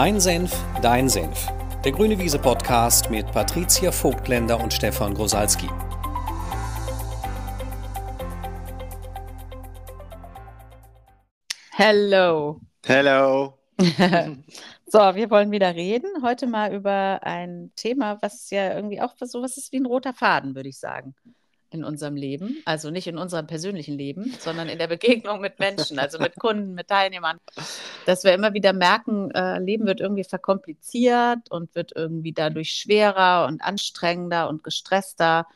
Mein Senf, dein Senf. Der Grüne Wiese Podcast mit Patricia Vogtländer und Stefan Grosalski. Hello. Hello. so, wir wollen wieder reden. Heute mal über ein Thema, was ja irgendwie auch so was ist wie ein roter Faden, würde ich sagen in unserem Leben, also nicht in unserem persönlichen Leben, sondern in der Begegnung mit Menschen, also mit Kunden, mit Teilnehmern, dass wir immer wieder merken, äh, Leben wird irgendwie verkompliziert und wird irgendwie dadurch schwerer und anstrengender und gestresster.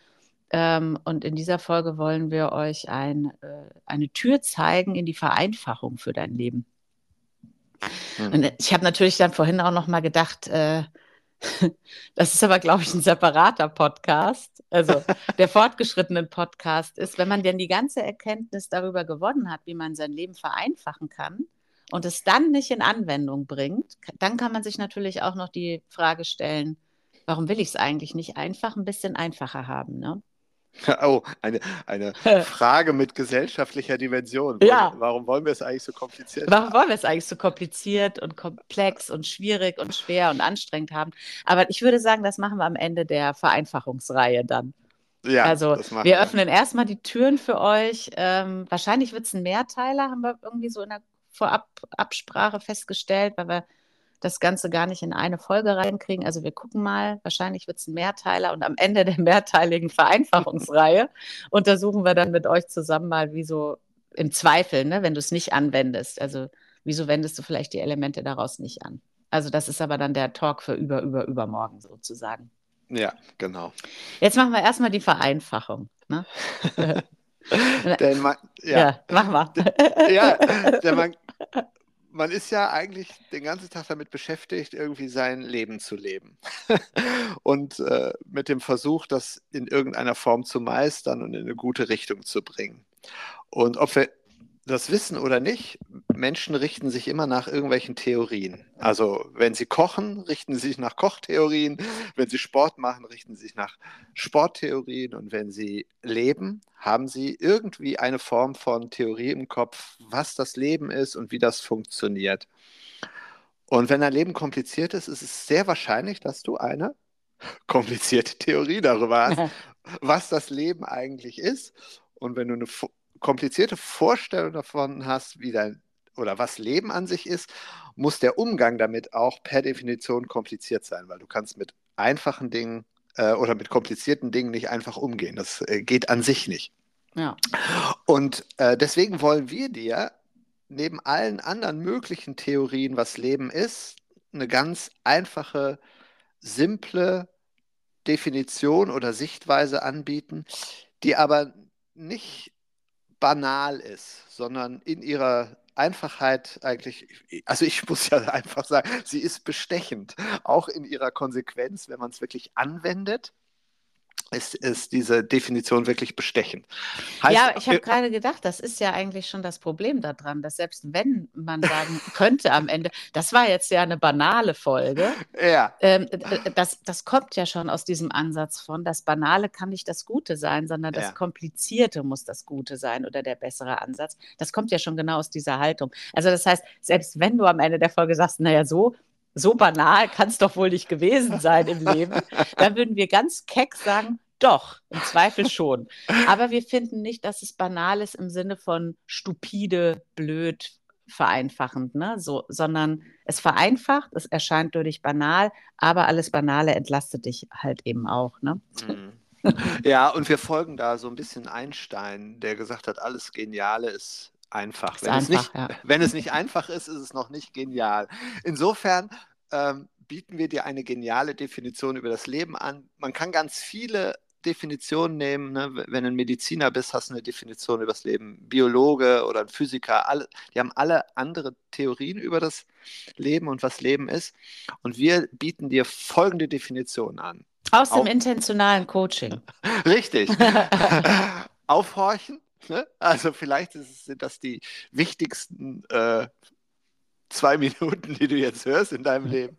Ähm, und in dieser Folge wollen wir euch ein, äh, eine Tür zeigen in die Vereinfachung für dein Leben. Hm. Und ich habe natürlich dann vorhin auch noch mal gedacht, äh, das ist aber, glaube ich, ein separater Podcast. Also der fortgeschrittene Podcast ist, wenn man denn die ganze Erkenntnis darüber gewonnen hat, wie man sein Leben vereinfachen kann und es dann nicht in Anwendung bringt, dann kann man sich natürlich auch noch die Frage stellen, warum will ich es eigentlich nicht einfach ein bisschen einfacher haben? Ne? Oh, eine, eine Frage mit gesellschaftlicher Dimension. Ja. Warum wollen wir es eigentlich so kompliziert Warum haben? wollen wir es eigentlich so kompliziert und komplex und schwierig und schwer und anstrengend haben? Aber ich würde sagen, das machen wir am Ende der Vereinfachungsreihe dann. Ja, also wir, wir öffnen erstmal die Türen für euch. Ähm, wahrscheinlich wird es ein Mehrteiler, haben wir irgendwie so in der Vorababsprache festgestellt, weil wir das Ganze gar nicht in eine Folge reinkriegen. Also wir gucken mal, wahrscheinlich wird es ein Mehrteiler und am Ende der mehrteiligen Vereinfachungsreihe untersuchen wir dann mit euch zusammen mal, wieso im Zweifel, ne, wenn du es nicht anwendest, also wieso wendest du vielleicht die Elemente daraus nicht an. Also das ist aber dann der Talk für über, über, übermorgen sozusagen. Ja, genau. Jetzt machen wir erstmal die Vereinfachung. Ne? denn man, ja. ja, mach mal. ja, denn man, man ist ja eigentlich den ganzen Tag damit beschäftigt, irgendwie sein Leben zu leben. und äh, mit dem Versuch, das in irgendeiner Form zu meistern und in eine gute Richtung zu bringen. Und ob wir das wissen oder nicht, Menschen richten sich immer nach irgendwelchen Theorien. Also wenn sie kochen, richten sie sich nach Kochtheorien. Wenn sie Sport machen, richten sie sich nach Sporttheorien. Und wenn sie leben, haben sie irgendwie eine Form von Theorie im Kopf, was das Leben ist und wie das funktioniert. Und wenn dein Leben kompliziert ist, ist es sehr wahrscheinlich, dass du eine komplizierte Theorie darüber hast, was das Leben eigentlich ist. Und wenn du eine komplizierte Vorstellung davon hast, wie dein oder was Leben an sich ist, muss der Umgang damit auch per Definition kompliziert sein, weil du kannst mit einfachen Dingen äh, oder mit komplizierten Dingen nicht einfach umgehen. Das äh, geht an sich nicht. Ja. Und äh, deswegen wollen wir dir neben allen anderen möglichen Theorien, was Leben ist, eine ganz einfache, simple Definition oder Sichtweise anbieten, die aber nicht banal ist, sondern in ihrer Einfachheit eigentlich, also ich muss ja einfach sagen, sie ist bestechend, auch in ihrer Konsequenz, wenn man es wirklich anwendet ist, ist diese Definition wirklich bestechend. Heißt, ja, ich habe gerade gedacht, das ist ja eigentlich schon das Problem daran, dass selbst wenn man sagen könnte am Ende, das war jetzt ja eine banale Folge, ja. Ähm, das, das kommt ja schon aus diesem Ansatz von, das Banale kann nicht das Gute sein, sondern das ja. Komplizierte muss das Gute sein oder der bessere Ansatz. Das kommt ja schon genau aus dieser Haltung. Also das heißt, selbst wenn du am Ende der Folge sagst, naja, so so banal kann es doch wohl nicht gewesen sein im Leben, dann würden wir ganz keck sagen, doch, im Zweifel schon. Aber wir finden nicht, dass es banal ist im Sinne von stupide, blöd, vereinfachend, ne? so, sondern es vereinfacht, es erscheint durch banal, aber alles Banale entlastet dich halt eben auch. Ne? Mhm. Ja, und wir folgen da so ein bisschen Einstein, der gesagt hat, alles Geniale ist einfach. Ist wenn, einfach, es nicht, ja. wenn es nicht einfach ist, ist es noch nicht genial. Insofern ähm, bieten wir dir eine geniale Definition über das Leben an. Man kann ganz viele Definitionen nehmen. Ne? Wenn du ein Mediziner bist, hast du eine Definition über das Leben. Biologe oder ein Physiker, alle, die haben alle andere Theorien über das Leben und was Leben ist. Und wir bieten dir folgende Definition an. Aus dem Auf intentionalen Coaching. Richtig. Aufhorchen. Ne? Also vielleicht es, sind das die wichtigsten äh, zwei Minuten, die du jetzt hörst in deinem Leben.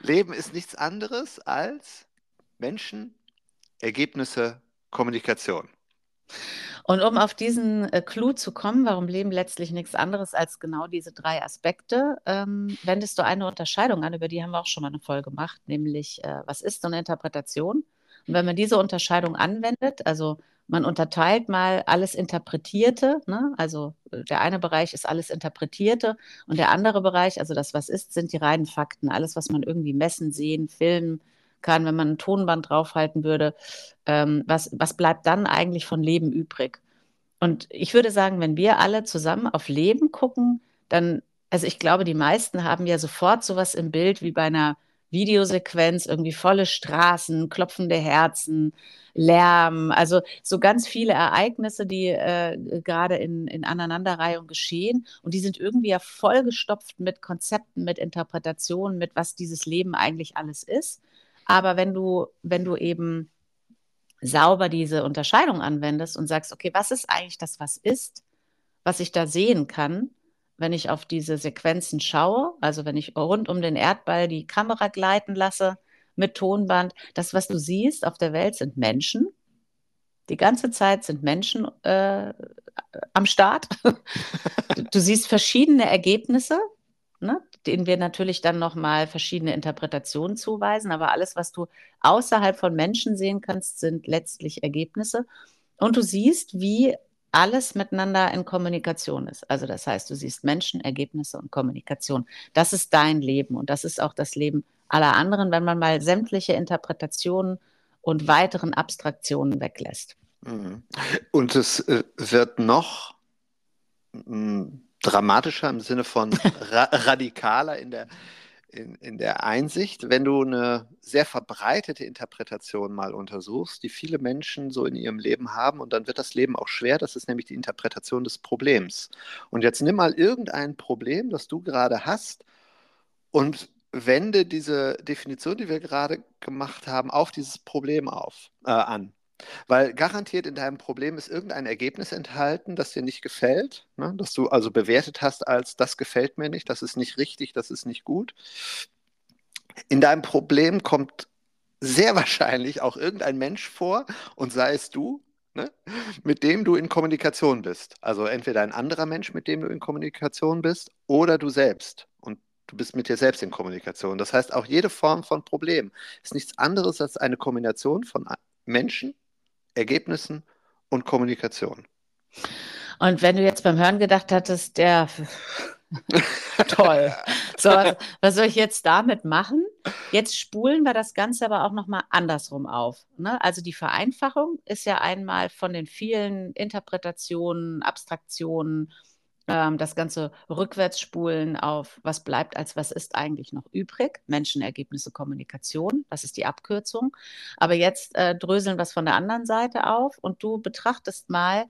Leben ist nichts anderes als Menschen Ergebnisse, Kommunikation. Und um auf diesen äh, Clou zu kommen, warum Leben letztlich nichts anderes als genau diese drei Aspekte, ähm, wendest du eine Unterscheidung an, über die haben wir auch schon mal eine Folge gemacht, nämlich äh, was ist so eine Interpretation? Und wenn man diese Unterscheidung anwendet, also man unterteilt mal alles Interpretierte, ne? also äh, der eine Bereich ist alles Interpretierte und der andere Bereich, also das, was ist, sind die reinen Fakten, alles, was man irgendwie messen, sehen, filmen kann, wenn man ein Tonband draufhalten würde. Ähm, was, was bleibt dann eigentlich von Leben übrig? Und ich würde sagen, wenn wir alle zusammen auf Leben gucken, dann, also ich glaube, die meisten haben ja sofort sowas im Bild wie bei einer Videosequenz, irgendwie volle Straßen, klopfende Herzen, Lärm, also so ganz viele Ereignisse, die äh, gerade in, in Aneinanderreihung geschehen. Und die sind irgendwie ja vollgestopft mit Konzepten, mit Interpretationen, mit was dieses Leben eigentlich alles ist. Aber wenn du, wenn du eben sauber diese Unterscheidung anwendest und sagst, okay, was ist eigentlich das, was ist, was ich da sehen kann, wenn ich auf diese Sequenzen schaue, also wenn ich rund um den Erdball die Kamera gleiten lasse mit Tonband, das, was du siehst auf der Welt, sind Menschen. Die ganze Zeit sind Menschen äh, am Start. du, siehst verschiedene Ergebnisse, ne, denen wir natürlich dann nochmal verschiedene Interpretationen zuweisen. Aber alles, was du außerhalb von Menschen sehen kannst, sind letztlich Ergebnisse. Und du siehst, wie alles miteinander in Kommunikation ist. Also das heißt, du siehst Menschen, Ergebnisse und Kommunikation. Das ist dein Leben und das ist auch das Leben aller anderen, wenn man mal sämtliche Interpretationen und weiteren Abstraktionen weglässt. Mhm. Und es äh, wird noch hm, dramatischer im Sinne von ra radikaler in der, in, in der Einsicht, wenn du eine sehr verbreitete Interpretation mal untersuchst, die viele Menschen so in ihrem Leben haben, und dann wird das Leben auch schwer, das ist nämlich die Interpretation des Problems. Und jetzt nimm mal irgendein Problem, das du gerade hast, und wende diese Definition, die wir gerade gemacht haben, auf dieses Problem auf, äh, an. Weil garantiert in deinem Problem ist irgendein Ergebnis enthalten, das dir nicht gefällt, ne? das du also bewertet hast als, das gefällt mir nicht, das ist nicht richtig, das ist nicht gut. In deinem Problem kommt sehr wahrscheinlich auch irgendein Mensch vor und sei es du, ne? mit dem du in Kommunikation bist. Also entweder ein anderer Mensch, mit dem du in Kommunikation bist, oder du selbst. Und du bist mit dir selbst in Kommunikation. Das heißt, auch jede Form von Problem ist nichts anderes als eine Kombination von Menschen, Ergebnissen und Kommunikation. Und wenn du jetzt beim Hören gedacht hattest, der toll. So, was, was, soll ich jetzt damit machen? Jetzt spulen wir das Ganze aber auch nochmal andersrum auf. Ne? Also die Vereinfachung ist ja einmal von den vielen Interpretationen, Abstraktionen, ähm, das Ganze rückwärts spulen auf, was bleibt als was ist eigentlich noch übrig. Menschenergebnisse, Kommunikation, das ist die Abkürzung. Aber jetzt äh, dröseln wir es von der anderen Seite auf und du betrachtest mal,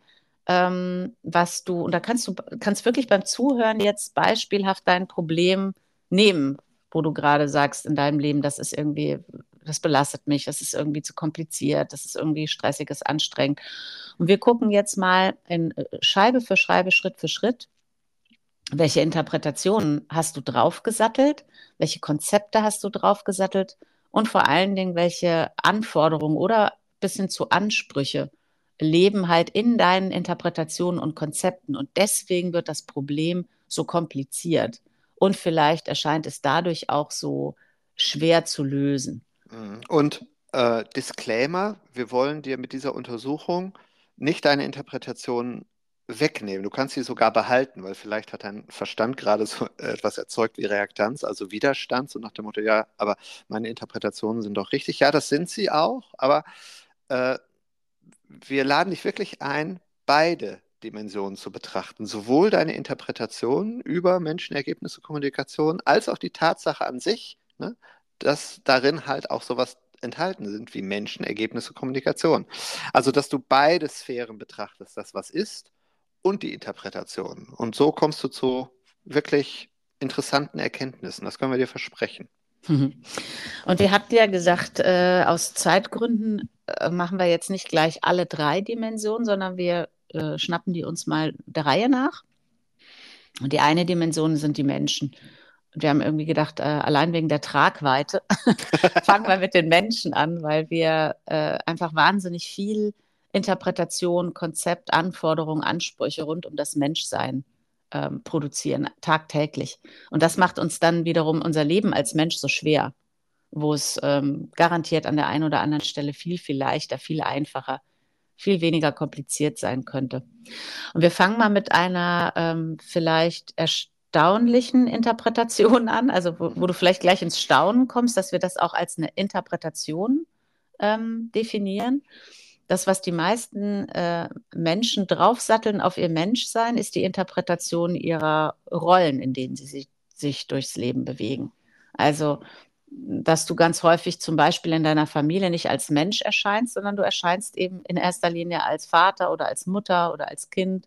ähm, was du, und da kannst du kannst wirklich beim Zuhören jetzt beispielhaft dein Problem nehmen, wo du gerade sagst in deinem Leben, das ist irgendwie, das belastet mich, das ist irgendwie zu kompliziert, das ist irgendwie stressig, ist anstrengend. Und wir gucken jetzt mal in äh, Scheibe für Scheibe, Schritt für Schritt, welche Interpretationen hast du draufgesattelt, welche Konzepte hast du draufgesattelt und vor allen Dingen, welche Anforderungen oder bis hin zu Ansprüche leben halt in deinen Interpretationen und Konzepten. Und deswegen wird das Problem so kompliziert. Und vielleicht erscheint es dadurch auch so schwer zu lösen. Mhm. Und äh, Disclaimer, wir wollen dir mit dieser Untersuchung nicht deine Interpretation wegnehmen. Du kannst sie sogar behalten, weil vielleicht hat dein Verstand gerade so etwas erzeugt wie Reaktanz, also Widerstand, so nach dem Motto, ja, aber meine Interpretationen sind doch richtig. Ja, das sind sie auch, aber äh, wir laden dich wirklich ein, beide Dimensionen zu betrachten. Sowohl deine Interpretation über Menschenergebnisse, Kommunikation, als auch die Tatsache an sich, ne, dass darin halt auch sowas enthalten sind wie Menschenergebnisse, Kommunikation. Also, dass du beide Sphären betrachtest, das, was ist und die Interpretation. Und so kommst du zu wirklich interessanten Erkenntnissen. Das können wir dir versprechen. Und wir hatten ja gesagt, äh, aus Zeitgründen äh, machen wir jetzt nicht gleich alle drei Dimensionen, sondern wir äh, schnappen die uns mal der Reihe nach. Und die eine Dimension sind die Menschen. Wir haben irgendwie gedacht, äh, allein wegen der Tragweite fangen wir mit den Menschen an, weil wir äh, einfach wahnsinnig viel Interpretation, Konzept, Anforderungen, Ansprüche rund um das Menschsein ähm, produzieren, tagtäglich. Und das macht uns dann wiederum unser Leben als Mensch so schwer, wo es ähm, garantiert an der einen oder anderen Stelle viel, viel leichter, viel einfacher, viel weniger kompliziert sein könnte. Und wir fangen mal mit einer ähm, vielleicht erstaunlichen Interpretation an, also wo, wo, du vielleicht gleich ins Staunen kommst, dass wir das auch als eine Interpretation ähm, definieren. Das, was die meisten äh, Menschen draufsatteln auf ihr Menschsein, ist die Interpretation ihrer Rollen, in denen sie sich, sich durchs Leben bewegen. Also, dass du ganz häufig zum Beispiel in deiner Familie nicht als Mensch erscheinst, sondern du erscheinst eben in erster Linie als Vater oder als Mutter oder als Kind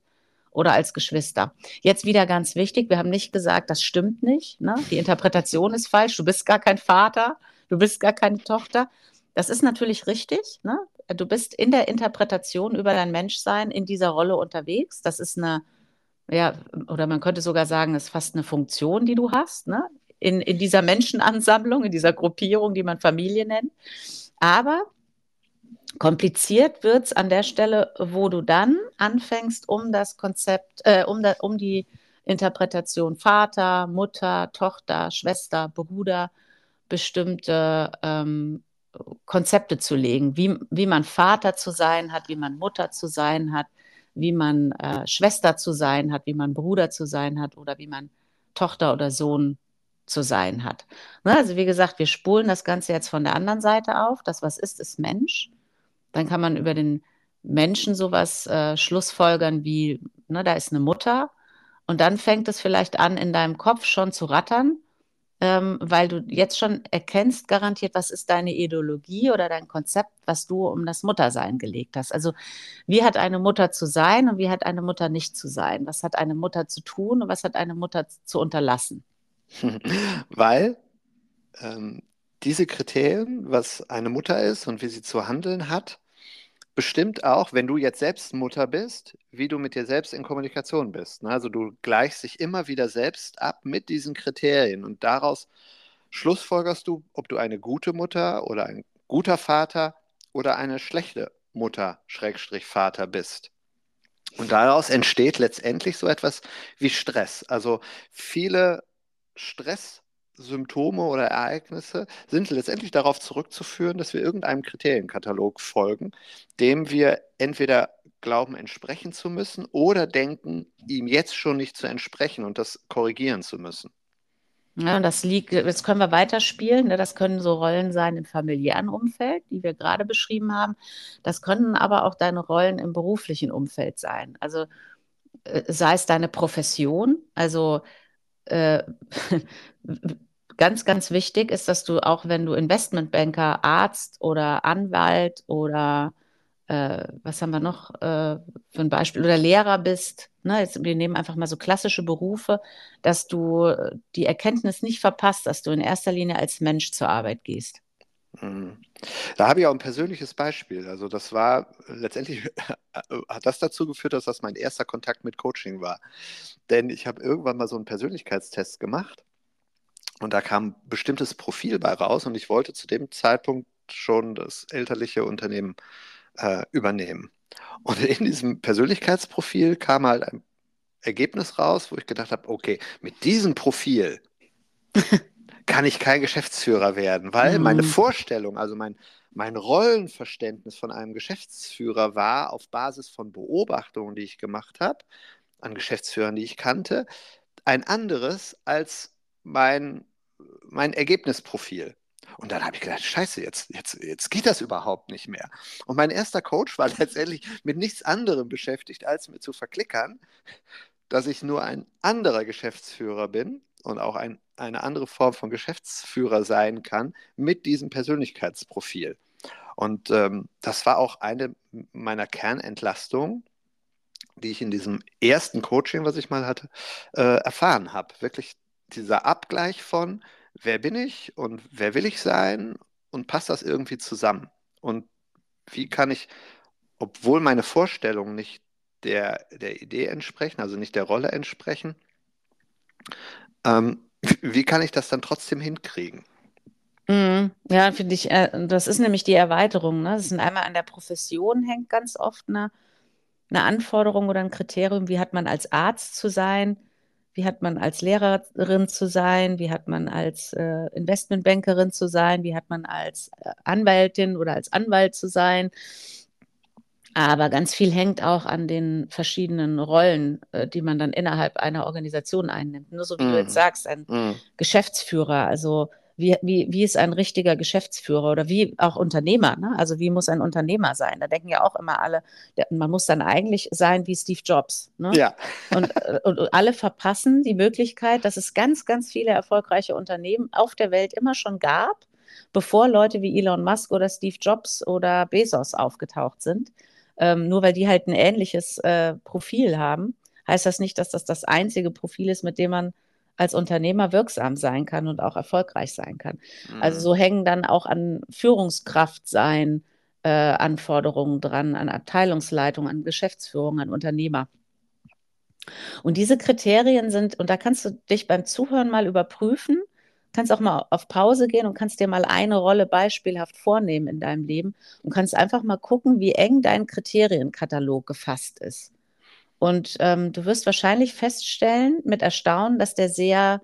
oder als Geschwister. Jetzt wieder ganz wichtig, wir haben nicht gesagt, das stimmt nicht. Ne? Die Interpretation ist falsch, du bist gar kein Vater, du bist gar keine Tochter. Das ist natürlich richtig. Ne? du bist in der Interpretation über dein Menschsein in dieser Rolle unterwegs. Das ist eine, ja, oder man könnte sogar sagen, ist fast eine Funktion, die du hast, ne? In, in dieser Menschenansammlung, in dieser Gruppierung, die man Familie nennt. Aber kompliziert wird es an der Stelle, wo du dann anfängst, um das Konzept, äh, um, da, um die Interpretation Vater, Mutter, Tochter, Schwester, Bruder, bestimmte ähm, Konzepte zu legen, wie, wie man Vater zu sein hat, wie man Mutter zu sein hat, wie man äh, Schwester zu sein hat, wie man Bruder zu sein hat oder wie man Tochter oder Sohn zu sein hat. Ne? Also wie gesagt, wir spulen das Ganze jetzt von der anderen Seite auf. Das, was ist, ist Mensch. Dann kann man über den Menschen sowas äh, schlussfolgern wie, ne, da ist eine Mutter. Und dann fängt es vielleicht an, in deinem Kopf schon zu rattern ähm, weil du jetzt schon erkennst, garantiert, was ist deine Ideologie oder dein Konzept, was du um das Muttersein gelegt hast. Also wie hat eine Mutter zu sein und wie hat eine Mutter nicht zu sein? Was hat eine Mutter zu tun und was hat eine Mutter zu unterlassen? weil ähm, diese Kriterien, was eine Mutter ist und wie sie zu handeln hat, bestimmt auch, wenn du jetzt selbst Mutter bist, wie du mit dir selbst in Kommunikation bist. Ne? Also du gleichst dich immer wieder selbst ab mit diesen Kriterien und daraus schlussfolgerst du, ob du eine gute Mutter oder ein guter Vater oder eine schlechte Mutter, Schrägstrich Vater bist. Und daraus entsteht letztendlich so etwas wie Stress. Also viele Stress Symptome oder Ereignisse sind letztendlich darauf zurückzuführen, dass wir irgendeinem Kriterienkatalog folgen, dem wir entweder glauben, entsprechen zu müssen oder denken, ihm jetzt schon nicht zu entsprechen und das korrigieren zu müssen. Ja, das liegt, jetzt können wir weiterspielen. Ne? Das können so Rollen sein im familiären Umfeld, die wir gerade beschrieben haben. Das können aber auch deine Rollen im beruflichen Umfeld sein. Also äh, sei es deine Profession, also äh, ganz, ganz wichtig ist, dass du auch, wenn du Investmentbanker, Arzt oder Anwalt oder äh, was haben wir noch äh, für ein Beispiel oder Lehrer bist, ne, jetzt, wir nehmen einfach mal so klassische Berufe, dass du die Erkenntnis nicht verpasst, dass du in erster Linie als Mensch zur Arbeit gehst. Mhm. Da habe ich auch ein persönliches Beispiel. Also das war letztendlich hat das dazu geführt, dass das mein erster Kontakt mit Coaching war. Denn ich habe irgendwann mal so einen Persönlichkeitstest gemacht und da kam ein bestimmtes Profil bei raus und ich wollte zu dem Zeitpunkt schon das elterliche Unternehmen äh, übernehmen. Und in diesem Persönlichkeitsprofil kam halt ein Ergebnis raus, wo ich gedacht habe, okay, mit diesem Profil kann ich kein Geschäftsführer werden, weil mhm. meine Vorstellung, also mein, mein Rollenverständnis von einem Geschäftsführer war auf Basis von Beobachtungen, die ich gemacht habe, an Geschäftsführern, die ich kannte, ein anderes als mein, mein Ergebnisprofil. Und dann habe ich gedacht, scheiße, jetzt, jetzt, jetzt geht das überhaupt nicht mehr. Und mein erster Coach war letztendlich mit nichts anderem beschäftigt, als mir zu verklickern, dass ich nur ein anderer Geschäftsführer bin und auch ein, eine andere Form von Geschäftsführer sein kann mit diesem Persönlichkeitsprofil. Und ähm, das war auch eine meiner Kernentlastungen, die ich in diesem ersten Coaching, was ich mal hatte, äh, erfahren habe. Wirklich dieser Abgleich von, wer bin ich und wer will ich sein und passt das irgendwie zusammen? Und wie kann ich, obwohl meine Vorstellungen nicht der, der Idee entsprechen, also nicht der Rolle entsprechen, ähm, wie kann ich das dann trotzdem hinkriegen? Mhm. Ja, finde ich, äh, das ist nämlich die Erweiterung. Ne? Das sind einmal an der Profession hängt ganz oft eine, eine Anforderung oder ein Kriterium. Wie hat man als Arzt zu sein? Wie hat man als Lehrerin zu sein? Wie hat man als äh, Investmentbankerin zu sein? Wie hat man als äh, Anwältin oder als Anwalt zu sein? Aber ganz viel hängt auch an den verschiedenen Rollen, äh, die man dann innerhalb einer Organisation einnimmt. Nur so wie mm. du jetzt mhm. sagst, ein mm. Geschäftsführer, also wie, wie, wie ist ein richtiger Geschäftsführer oder wie auch Unternehmer, ne? also wie muss ein Unternehmer sein? Da denken ja auch immer alle, man muss dann eigentlich sein wie Steve Jobs. Ne? Ja. Und, äh, und, und alle verpassen die Möglichkeit, dass es ganz, ganz viele erfolgreiche Unternehmen auf der Welt immer schon gab, bevor Leute wie Elon Musk oder Steve Jobs oder Bezos aufgetaucht sind. Ähm, nur weil die halt ein ähnliches äh, Profil haben, heißt das nicht, dass das das einzige Profil ist, mit dem man als Unternehmer wirksam sein kann und auch erfolgreich sein kann. Also mhm. Also so hängen dann auch an Führungskraft sein äh, Anforderungen dran, an Abteilungsleitung, an Geschäftsführung, an Unternehmer. Und diese Kriterien sind, und da kannst du dich beim Zuhören mal überprüfen, kannst auch mal auf Pause gehen und kannst dir mal eine Rolle beispielhaft vornehmen in deinem Leben und kannst einfach mal gucken, wie eng dein Kriterienkatalog gefasst ist. Und ähm, du wirst wahrscheinlich feststellen mit Erstaunen, dass der sehr,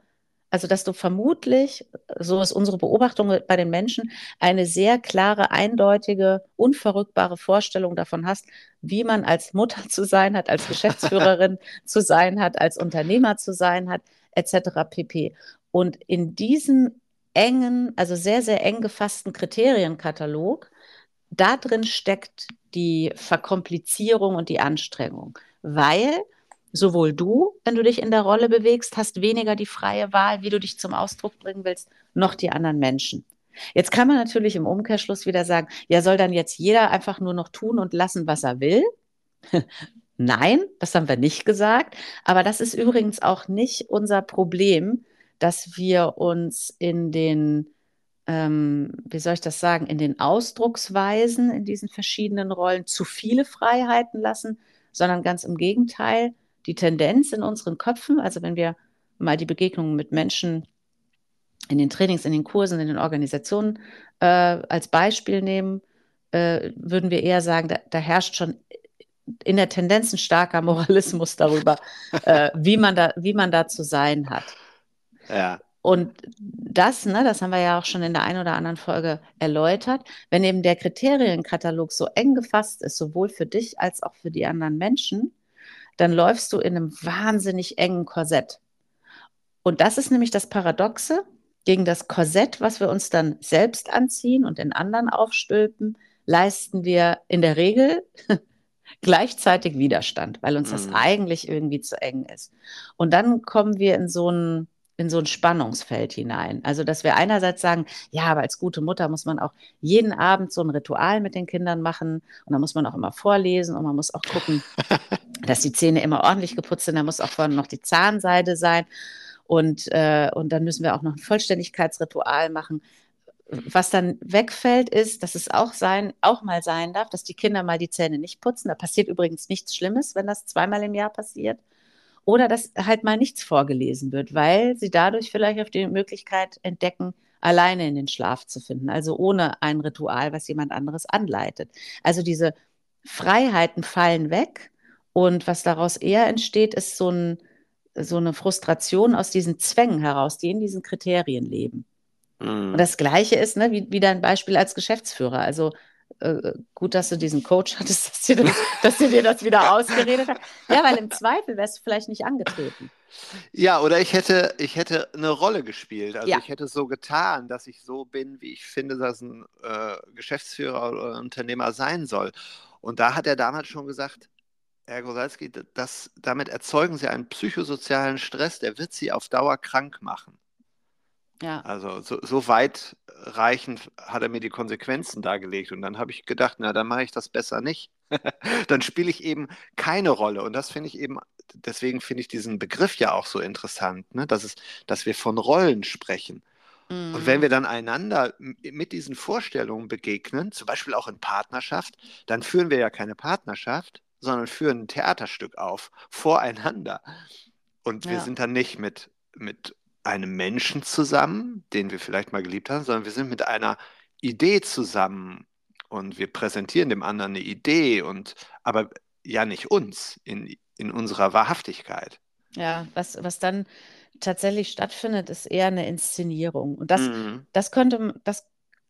also dass du vermutlich, so ist unsere Beobachtung bei den Menschen, eine sehr klare, eindeutige, unverrückbare Vorstellung davon hast, wie man als Mutter zu sein hat, als Geschäftsführerin zu sein hat, als Unternehmer zu sein hat, etc. pp. Und in diesem engen, also sehr, sehr eng gefassten Kriterienkatalog, da drin steckt die Verkomplizierung und die Anstrengung weil sowohl du, wenn du dich in der Rolle bewegst, hast weniger die freie Wahl, wie du dich zum Ausdruck bringen willst, noch die anderen Menschen. Jetzt kann man natürlich im Umkehrschluss wieder sagen, ja, soll dann jetzt jeder einfach nur noch tun und lassen, was er will? Nein, das haben wir nicht gesagt. Aber das ist übrigens auch nicht unser Problem, dass wir uns in den, ähm, wie soll ich das sagen, in den Ausdrucksweisen in diesen verschiedenen Rollen zu viele Freiheiten lassen, sondern ganz im Gegenteil, die Tendenz in unseren Köpfen, also wenn wir mal die Begegnungen mit Menschen in den Trainings, in den Kursen, in den Organisationen äh, als Beispiel nehmen, äh, würden wir eher sagen, da, da, herrscht schon in der Tendenz ein starker Moralismus darüber, äh, wie, man da, wie man da zu sein hat. Ja. Und das, ne, das haben wir ja auch schon in der einen oder anderen Folge erläutert, wenn eben der Kriterienkatalog so eng gefasst ist, sowohl für dich als auch für die anderen Menschen, dann läufst du in einem wahnsinnig engen Korsett. Und das ist nämlich das Paradoxe gegen das Korsett, was wir uns dann selbst anziehen und in anderen aufstülpen, leisten wir in der Regel gleichzeitig Widerstand, weil uns mhm. das eigentlich irgendwie zu eng ist. Und dann kommen wir in so einen in so ein Spannungsfeld hinein. Also, dass wir einerseits sagen, ja, aber als gute Mutter muss man auch jeden Abend so ein Ritual mit den Kindern machen und da muss man auch immer vorlesen und man muss auch gucken, dass die Zähne immer ordentlich geputzt sind. Da muss auch vorne noch die Zahnseide sein und, äh, und dann müssen wir auch noch ein Vollständigkeitsritual machen. Was dann wegfällt, ist, dass es auch sein, auch mal sein darf, dass die Kinder mal die Zähne nicht putzen. Da passiert übrigens nichts Schlimmes, wenn das zweimal im Jahr passiert oder dass halt mal nichts vorgelesen wird, weil sie dadurch vielleicht auf die Möglichkeit entdecken, alleine in den Schlaf zu finden, also ohne ein Ritual, was jemand anderes anleitet. Also diese Freiheiten fallen weg und was daraus eher entsteht, ist so, ein, so eine Frustration aus diesen Zwängen heraus, die in diesen Kriterien leben. Mhm. Und das Gleiche ist, ne, wie, wie dein Beispiel als Geschäftsführer. Also äh, gut, dass du diesen Coach hattest, dass dir, das, dass dir das wieder ausgeredet hat. Ja, weil im Zweifel wärst du vielleicht nicht angetreten. Ja, oder ich hätte, ich hätte eine Rolle gespielt. Also ja. ich hätte so getan, dass ich so bin, wie ich finde, dass ein äh, Geschäftsführer oder Unternehmer sein soll. Und da hat er damals schon gesagt, Herr Grosalski, das, damit erzeugen Sie einen psychosozialen Stress, der wird Sie auf Dauer krank machen. Ja. Also so, so weitreichend hat er mir die Konsequenzen dargelegt. Und dann habe ich gedacht, na, dann mache ich das besser nicht. dann spiele ich eben keine Rolle. Und das finde ich eben, deswegen finde ich diesen Begriff ja auch so interessant, ne? dass, es, dass wir von Rollen sprechen. Mhm. Und wenn mhm. wir dann einander mit diesen Vorstellungen begegnen, zum Beispiel auch in Partnerschaft, dann führen wir ja keine Partnerschaft, sondern führen ein Theaterstück auf, voreinander. Und wir ja. sind dann nicht mit, mit einem Menschen zusammen, den wir vielleicht mal geliebt haben, sondern wir sind mit einer Idee zusammen und wir präsentieren dem anderen eine Idee und aber ja nicht uns in, in unserer Wahrhaftigkeit. Ja, was, was dann tatsächlich stattfindet, ist eher eine Inszenierung. Und das, mhm. das könnte, das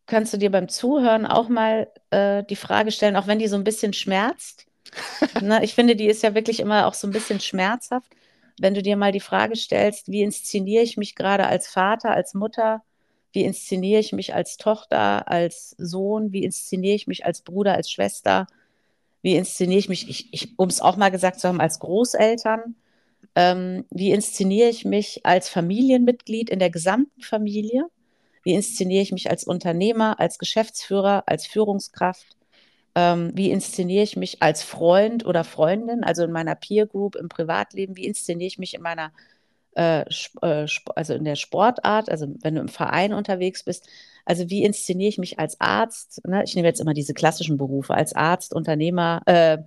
kannst du dir beim Zuhören auch mal äh, die Frage stellen, auch wenn die so ein bisschen schmerzt. ne, ich finde, die ist ja wirklich immer auch so ein bisschen schmerzhaft. Wenn du dir mal die Frage stellst, wie inszeniere ich mich gerade als Vater, als Mutter, wie inszeniere ich mich als Tochter, als Sohn, wie inszeniere ich mich als Bruder, als Schwester, wie inszeniere ich mich, ich, ich, um es auch mal gesagt zu haben, als Großeltern, ähm, wie inszeniere ich mich als Familienmitglied in der gesamten Familie, wie inszeniere ich mich als Unternehmer, als Geschäftsführer, als Führungskraft, ähm, wie inszeniere ich mich als Freund oder Freundin, also in meiner Peer Group, im Privatleben, wie inszeniere ich mich in meiner äh, äh also in der Sportart, also wenn du im Verein unterwegs bist, also wie inszeniere ich mich als Arzt? Ne? Ich nehme jetzt immer diese klassischen Berufe als Arzt, Unternehmer, äh,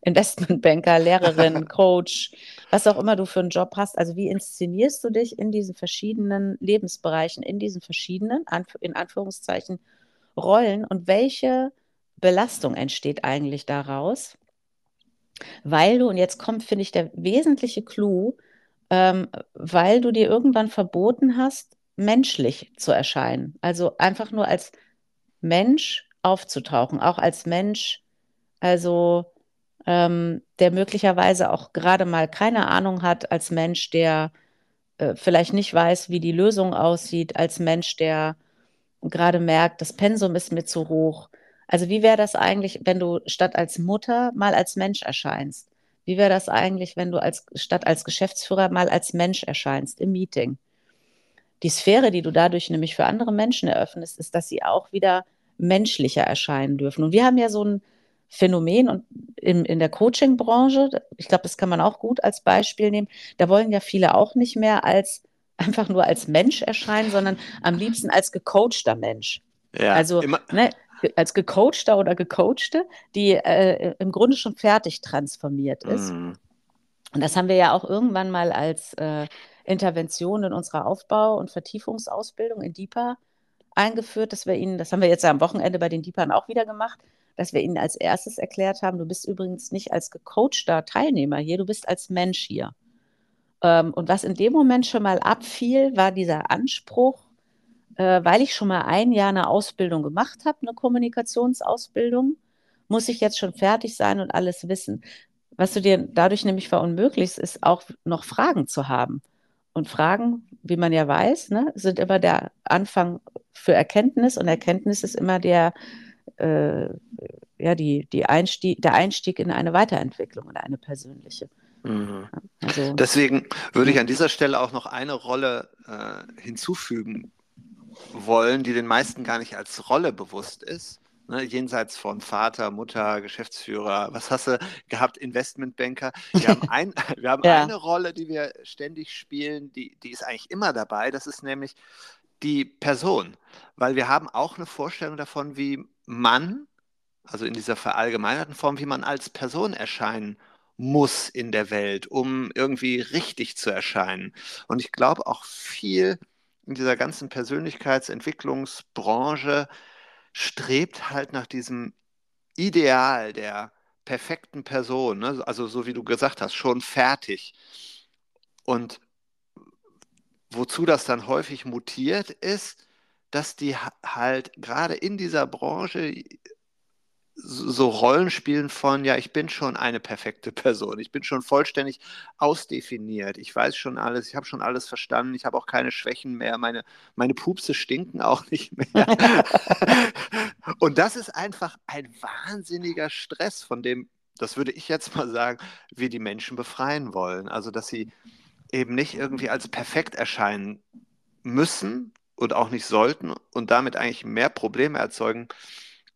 Investmentbanker, Lehrerin, Coach, was auch immer du für einen Job hast. Also wie inszenierst du dich in diesen verschiedenen Lebensbereichen, in diesen verschiedenen, in Anführungszeichen, Rollen und welche Belastung entsteht eigentlich daraus? Weil du, und jetzt kommt, finde ich, der wesentliche Clou, ähm, weil du dir irgendwann verboten hast, menschlich zu erscheinen. Also einfach nur als Mensch aufzutauchen, auch als Mensch, also ähm, der möglicherweise auch gerade mal keine Ahnung hat, als Mensch, der äh, vielleicht nicht weiß, wie die Lösung aussieht, als Mensch, der gerade merkt, das Pensum ist mir zu hoch. Also wie wäre das eigentlich, wenn du statt als Mutter mal als Mensch erscheinst? Wie wäre das eigentlich, wenn du als, statt als Geschäftsführer mal als Mensch erscheinst im Meeting? Die Sphäre, die du dadurch nämlich für andere Menschen eröffnest, ist, dass sie auch wieder menschlicher erscheinen dürfen. Und wir haben ja so ein Phänomen und in, in der Coaching-Branche, ich glaube, das kann man auch gut als Beispiel nehmen, da wollen ja viele auch nicht mehr als einfach nur als Mensch erscheinen, sondern am liebsten als gecoachter Mensch. Ja, also ne, als gecoachter oder gecoachte, die äh, im Grunde schon fertig transformiert ist. Mm. Und das haben wir ja auch irgendwann mal als äh, Intervention in unserer Aufbau- und Vertiefungsausbildung in DIPA eingeführt, dass wir ihnen, das haben wir jetzt am Wochenende bei den DIPAN auch wieder gemacht, dass wir ihnen als erstes erklärt haben, du bist übrigens nicht als gecoachter Teilnehmer hier, du bist als Mensch hier. Ähm, und was in dem Moment schon mal abfiel, war dieser Anspruch, äh, weil ich schon mal ein Jahr eine Ausbildung gemacht habe, eine Kommunikationsausbildung, muss ich jetzt schon fertig sein und alles wissen. Was du dir dadurch nämlich verunmöglichst, ist auch noch Fragen zu haben. Und Fragen, wie man ja weiß, ne, sind immer der Anfang für Erkenntnis und Erkenntnis ist immer der, äh, ja, die, die Einstieg, der Einstieg in eine Weiterentwicklung, in eine persönliche. Mhm. Also, Deswegen würde ich an dieser Stelle auch noch eine Rolle äh, hinzufügen wollen, die den meisten gar nicht als Rolle bewusst ist. Ne, jenseits von Vater, Mutter, Geschäftsführer, was hast du gehabt, Investmentbanker. Wir haben, ein, wir haben ja. eine Rolle, die wir ständig spielen, die, die ist eigentlich immer dabei. Das ist nämlich die Person, weil wir haben auch eine Vorstellung davon, wie man, also in dieser verallgemeinerten Form, wie man als Person erscheinen muss in der Welt, um irgendwie richtig zu erscheinen. Und ich glaube auch viel in dieser ganzen Persönlichkeitsentwicklungsbranche strebt halt nach diesem Ideal der perfekten Person, ne? also so wie du gesagt hast, schon fertig. Und wozu das dann häufig mutiert ist, dass die halt gerade in dieser Branche so Rollen spielen von, ja, ich bin schon eine perfekte Person, ich bin schon vollständig ausdefiniert, ich weiß schon alles, ich habe schon alles verstanden, ich habe auch keine Schwächen mehr, meine, meine Pupse stinken auch nicht mehr. Und das ist einfach ein wahnsinniger Stress, von dem, das würde ich jetzt mal sagen, wir die Menschen befreien wollen. Also, dass sie eben nicht irgendwie als perfekt erscheinen müssen und auch nicht sollten und damit eigentlich mehr Probleme erzeugen,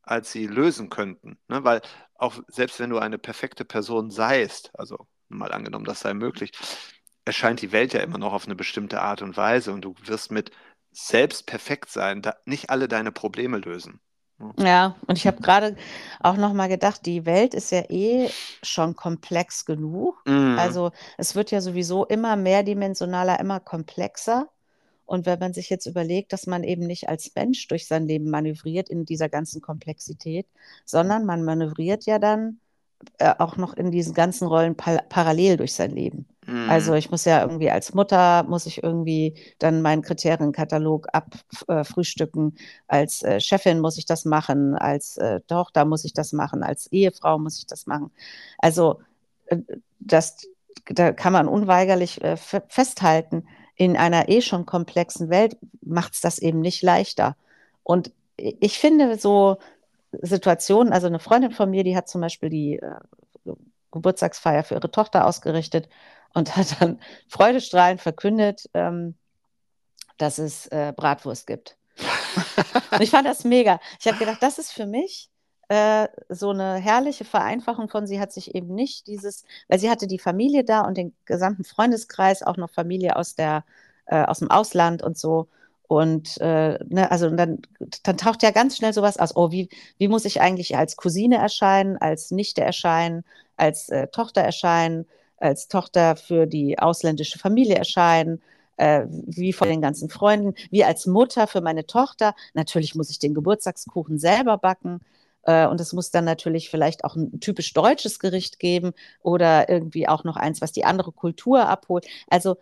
als sie lösen könnten. Ne? Weil auch selbst wenn du eine perfekte Person seist, also mal angenommen, das sei möglich, erscheint die Welt ja immer noch auf eine bestimmte Art und Weise und du wirst mit selbst perfekt sein, nicht alle deine Probleme lösen. Ja, und ich habe gerade auch noch mal gedacht, die Welt ist ja eh schon komplex genug. Mhm. Also es wird ja sowieso immer mehrdimensionaler, immer komplexer. Und wenn man sich jetzt überlegt, dass man eben nicht als Mensch durch sein Leben manövriert in dieser ganzen Komplexität, sondern man manövriert ja dann äh, auch noch in diesen ganzen Rollen pa parallel durch sein Leben. Mhm. Also ich muss ja irgendwie als Mutter, muss ich irgendwie dann meinen Kriterienkatalog abfrühstücken. Äh, als äh, Chefin muss ich das machen, als äh, Tochter muss ich das machen, als Ehefrau muss ich das machen. Also äh, das, da kann man unweigerlich festhalten, in einer eh schon komplexen Welt macht es das eben nicht leichter. Und ich finde so Situationen, also eine Freundin von mir, die hat zum Beispiel die äh, Geburtstagsfeier für ihre Tochter ausgerichtet und hat dann freudestrahlend verkündet, ähm, dass es äh, Bratwurst gibt. und ich fand das mega. Ich habe gedacht, das ist für mich äh, so eine herrliche Vereinfachung von sie hat sich eben nicht dieses, weil sie hatte die Familie da und den gesamten Freundeskreis, auch noch Familie aus der äh, aus dem Ausland und so. Und äh, ne, also dann, dann taucht ja ganz schnell sowas aus. Oh, wie, wie muss ich eigentlich als Cousine erscheinen, als Nichte erscheinen, als äh, Tochter erscheinen, als Tochter für die ausländische Familie erscheinen? Äh, wie von den ganzen Freunden, wie als Mutter für meine Tochter. Natürlich muss ich den Geburtstagskuchen selber backen. Äh, und es muss dann natürlich vielleicht auch ein typisch deutsches Gericht geben oder irgendwie auch noch eins, was die andere Kultur abholt. Also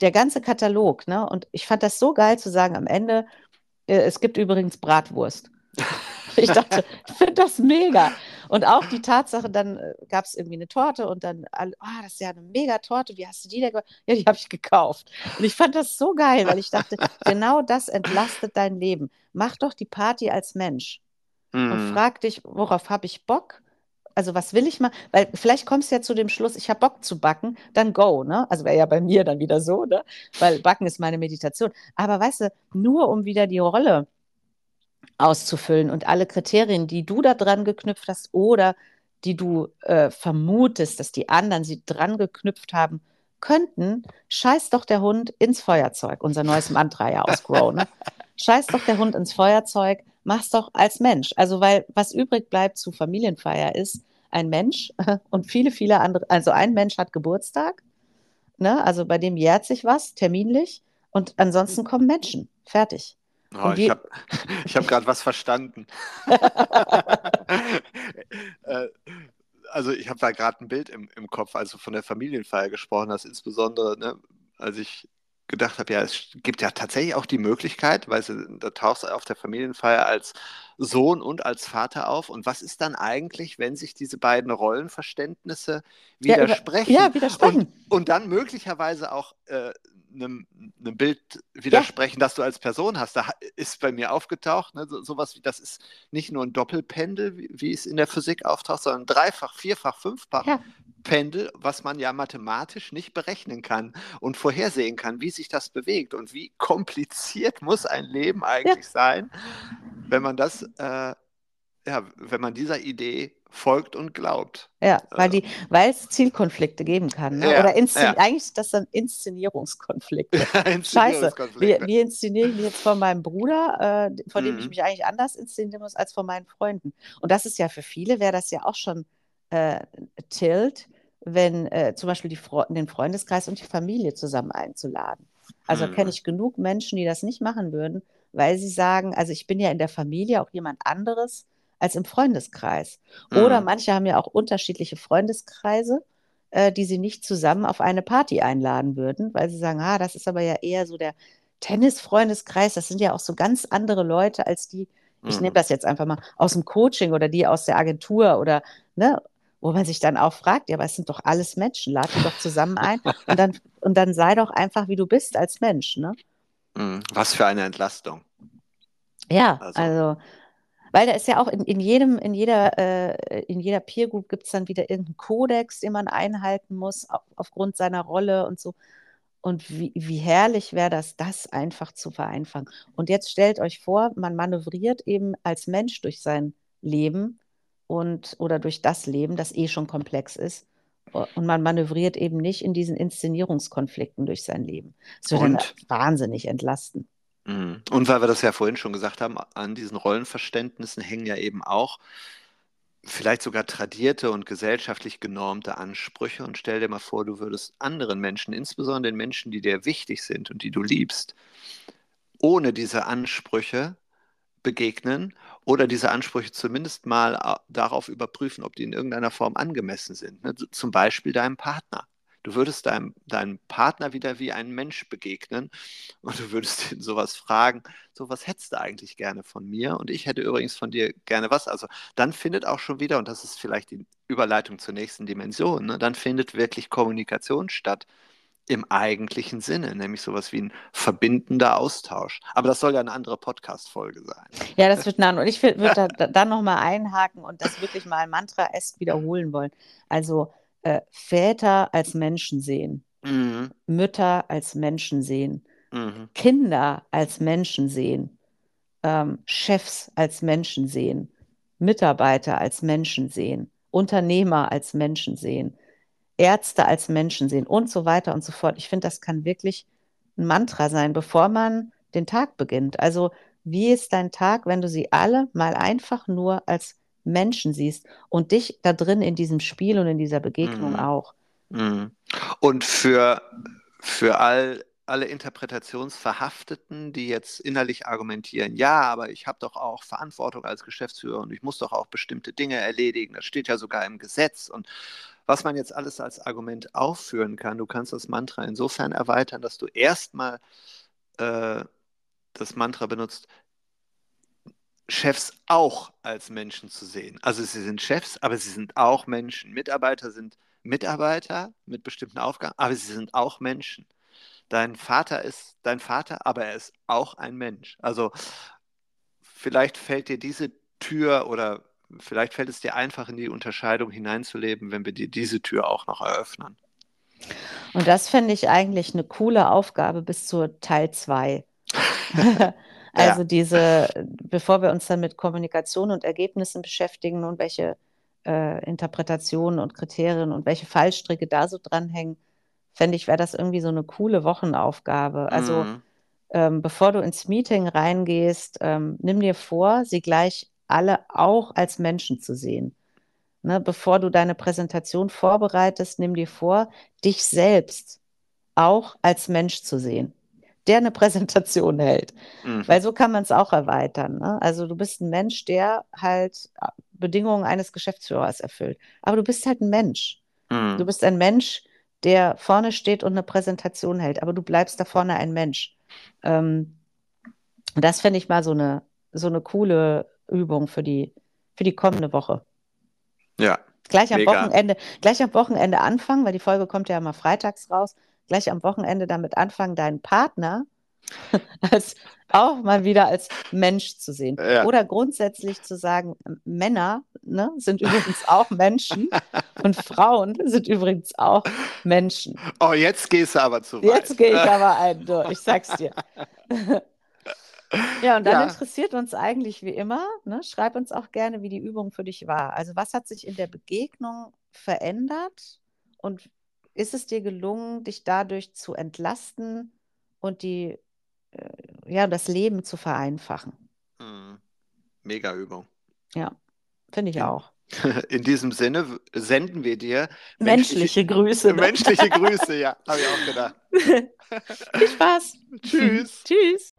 der ganze Katalog, ne? Und ich fand das so geil zu sagen am Ende, äh, es gibt übrigens Bratwurst. ich dachte, ich finde das mega. Und auch die Tatsache, dann äh, gab es irgendwie eine Torte und dann, oh, das ist ja eine mega Torte, wie hast du die denn gekauft? Ja, die habe ich gekauft. Und ich fand das so geil, weil ich dachte, genau das entlastet dein Leben. Mach doch die Party als Mensch mhm. und frag dich, worauf habe ich Bock? Also was will ich mal? Weil vielleicht kommst du ja zu dem Schluss, ich habe Bock zu backen, dann go, ne? Also wäre ja bei mir dann wieder so, ne? Weil Backen ist meine Meditation. Aber weißt du, nur um wieder die Rolle auszufüllen und alle Kriterien, die du da dran geknüpft hast oder die du äh, vermutest, dass die anderen sie dran geknüpft haben könnten, scheiß doch der Hund ins Feuerzeug. Unser neues Mantra ja aus Grow, ne? Scheiß doch der Hund ins Feuerzeug mach's doch als Mensch. Also, weil was übrig bleibt zu Familienfeier ist ein Mensch und viele, viele andere, also ein Mensch hat Geburtstag, ne? also bei dem jährt sich was, terminlich, und ansonsten kommen Menschen. Fertig. Oh, ich habe ich hab gerade was verstanden. Äh, also ich habe da gerade ein Bild im, im Kopf, als du von der Familienfeier gesprochen hast, insbesondere ne, als ich gedacht habe, ja, es gibt ja tatsächlich auch die Möglichkeit, weil du, da tauchst auf der Familienfeier als Sohn und als Vater auf. Und was ist dann eigentlich, wenn sich diese beiden Rollenverständnisse widersprechen? Ja, über, ja widersprechen. Und, und, dann möglicherweise auch äh, einem, einem, Bild widersprechen, ja. das du als Person hast. Da ist bei mir aufgetaucht, ne, so, sowas wie, das ist nicht nur ein Doppelpendel, wie, wie es in der Physik auftaucht, sondern dreifach, vierfach, fünffach ja. Pendel, was man ja mathematisch nicht berechnen kann und vorhersehen kann, wie sich das bewegt und wie kompliziert muss ein Leben eigentlich ja. sein, wenn man das, äh, ja, wenn man dieser Idee folgt und glaubt. Ja, weil, die, weil es Zielkonflikte geben kann. Ne? Ja, Oder Inszen ja. eigentlich ist das dann Inszenierungskonflikte. Inszenierungskonflikte. Scheiße, wie, wie inszeniere ich mich jetzt von meinem Bruder, äh, von dem ich mhm. mich eigentlich anders inszenieren muss als von meinen Freunden? Und das ist ja für viele, wäre das ja auch schon äh, Tilt, wenn äh, zum Beispiel Fre den Freundeskreis und die Familie zusammen einzuladen. Also mhm. kenne ich genug Menschen, die das nicht machen würden, weil sie sagen, also ich bin ja in der Familie auch jemand anderes als im Freundeskreis. Oder mhm. manche haben ja auch unterschiedliche Freundeskreise, äh, die sie nicht zusammen auf eine Party einladen würden, weil sie sagen, ah, das ist aber ja eher so der Tennis-Freundeskreis, das sind ja auch so ganz andere Leute als die, ich nehme mhm. das jetzt einfach mal aus dem Coaching oder die aus der Agentur oder, ne, wo man sich dann auch fragt, ja, aber es sind doch alles Menschen, lad die doch zusammen ein und dann, und dann sei doch einfach, wie du bist als Mensch, ne? Mhm. Was für eine Entlastung. Ja, also, also weil da ist ja auch in, in jedem, in jeder, äh, in jeder Peer Group gibt es dann wieder irgendeinen Kodex, den man einhalten muss, auf, aufgrund seiner Rolle und so. Und wie, wie herrlich wäre das, das einfach zu vereinfachen. Und jetzt stellt euch vor, man manövriert eben als Mensch durch sein Leben und oder durch das Leben, das eh schon komplex ist. Und man manövriert eben nicht in diesen Inszenierungskonflikten durch sein Leben. Das würde wahnsinnig entlasten. Mhm. Und weil wir das ja vorhin schon gesagt haben, an diesen Rollenverständnissen hängen ja eben auch vielleicht sogar tradierte und gesellschaftlich genormte Ansprüche und stell dir mal vor, du würdest anderen Menschen, insbesondere den Menschen, die dir wichtig sind und die du liebst, ohne diese Ansprüche begegnen oder diese Ansprüche zumindest mal äh, darauf überprüfen, ob die in irgendeiner Form angemessen sind. Ne? Zum Beispiel deinem Partner. Du würdest deinem, deinem Partner wieder wie ein Mensch begegnen und du würdest ihn sowas fragen, so was hättest du eigentlich gerne von mir und ich hätte übrigens von dir gerne was. Also dann findet auch schon wieder, und das ist vielleicht die Überleitung zur nächsten Dimension, ne, dann findet wirklich Kommunikation statt im eigentlichen Sinne, nämlich sowas wie ein verbindender Austausch. Aber das soll ja eine andere Podcast-Folge sein. Ja, das wird nah. Und ich würde da, da nochmal einhaken und das wirklich mal Mantra-esque wiederholen wollen. Also äh, Väter als Menschen sehen, mhm. Mütter als Menschen sehen, mhm. Kinder als Menschen sehen, ähm, Chefs als Menschen sehen, Mitarbeiter als Menschen sehen, Unternehmer als Menschen sehen, Ärzte als Menschen sehen und so weiter und so fort. Ich finde, das kann wirklich ein Mantra sein, bevor man den Tag beginnt. Also wie ist dein Tag, wenn du sie alle mal einfach nur als Menschen siehst und dich da drin in diesem Spiel und in dieser Begegnung mhm. auch. Mhm. Und für, für all, alle Interpretationsverhafteten, die jetzt innerlich argumentieren, ja, aber ich habe doch auch Verantwortung als Geschäftsführer und ich muss doch auch bestimmte Dinge erledigen, das steht ja sogar im Gesetz und was man jetzt alles als Argument aufführen kann, du kannst das Mantra insofern erweitern, dass du erstmal äh, das Mantra benutzt, Chefs auch als Menschen zu sehen. Also sie sind Chefs, aber sie sind auch Menschen. Mitarbeiter sind Mitarbeiter mit bestimmten Aufgaben, aber sie sind auch Menschen. Dein Vater ist dein Vater, aber er ist auch ein Mensch. Also vielleicht fällt dir diese Tür oder vielleicht fällt es dir einfach in die Unterscheidung hineinzuleben, wenn wir dir diese Tür auch noch eröffnen. Und das fände ich eigentlich eine coole Aufgabe bis zur Teil 2. Also ja. diese, bevor wir uns dann mit Kommunikation und Ergebnissen beschäftigen und welche äh, Interpretationen und Kriterien und welche Fallstricke da so dranhängen, fände ich, wäre das irgendwie so eine coole Wochenaufgabe. Also mhm. ähm, bevor du ins Meeting reingehst, ähm, nimm dir vor, sie gleich alle auch als Menschen zu sehen. Ne, bevor du deine Präsentation vorbereitest, nimm dir vor, dich selbst auch als Mensch zu sehen der eine Präsentation hält. Mhm. Weil so kann man es auch erweitern. Ne? Also du bist ein Mensch, der halt äh, Bedingungen eines Geschäftsführers erfüllt. Aber du bist halt ein Mensch. Mhm. Du bist ein Mensch, der vorne steht und eine Präsentation hält. Aber du bleibst da vorne ein Mensch. Ähm, das fände ich mal so eine, so eine coole Übung für die, für die kommende Woche. Ja. Gleich am Wochenende, gleich am Wochenende anfangen, weil die Folge kommt ja immer freitags raus gleich am Wochenende damit anfangen, deinen Partner als auch mal wieder als Mensch zu sehen. Ja. Oder grundsätzlich zu sagen, Männer ne, sind übrigens auch Menschen und Frauen sind übrigens auch Menschen. Oh, jetzt gehst du aber zu weit. Jetzt gehe ich aber ein durch, ich sag's dir. ja, und dann ja. interessiert uns eigentlich wie immer, ne, schreib uns auch gerne, wie die Übung für dich war. Also was hat sich in der Begegnung verändert und ist es dir gelungen, dich dadurch zu entlasten und die, äh, ja, das Leben zu vereinfachen? Mhm. Mega Übung. Ja, finde ich in, auch. In diesem Sinne senden wir dir menschliche, menschliche Grüße. Ne? Menschliche Grüße, ja, habe ich auch gedacht. Viel Spaß. Tschüss. Tschüss.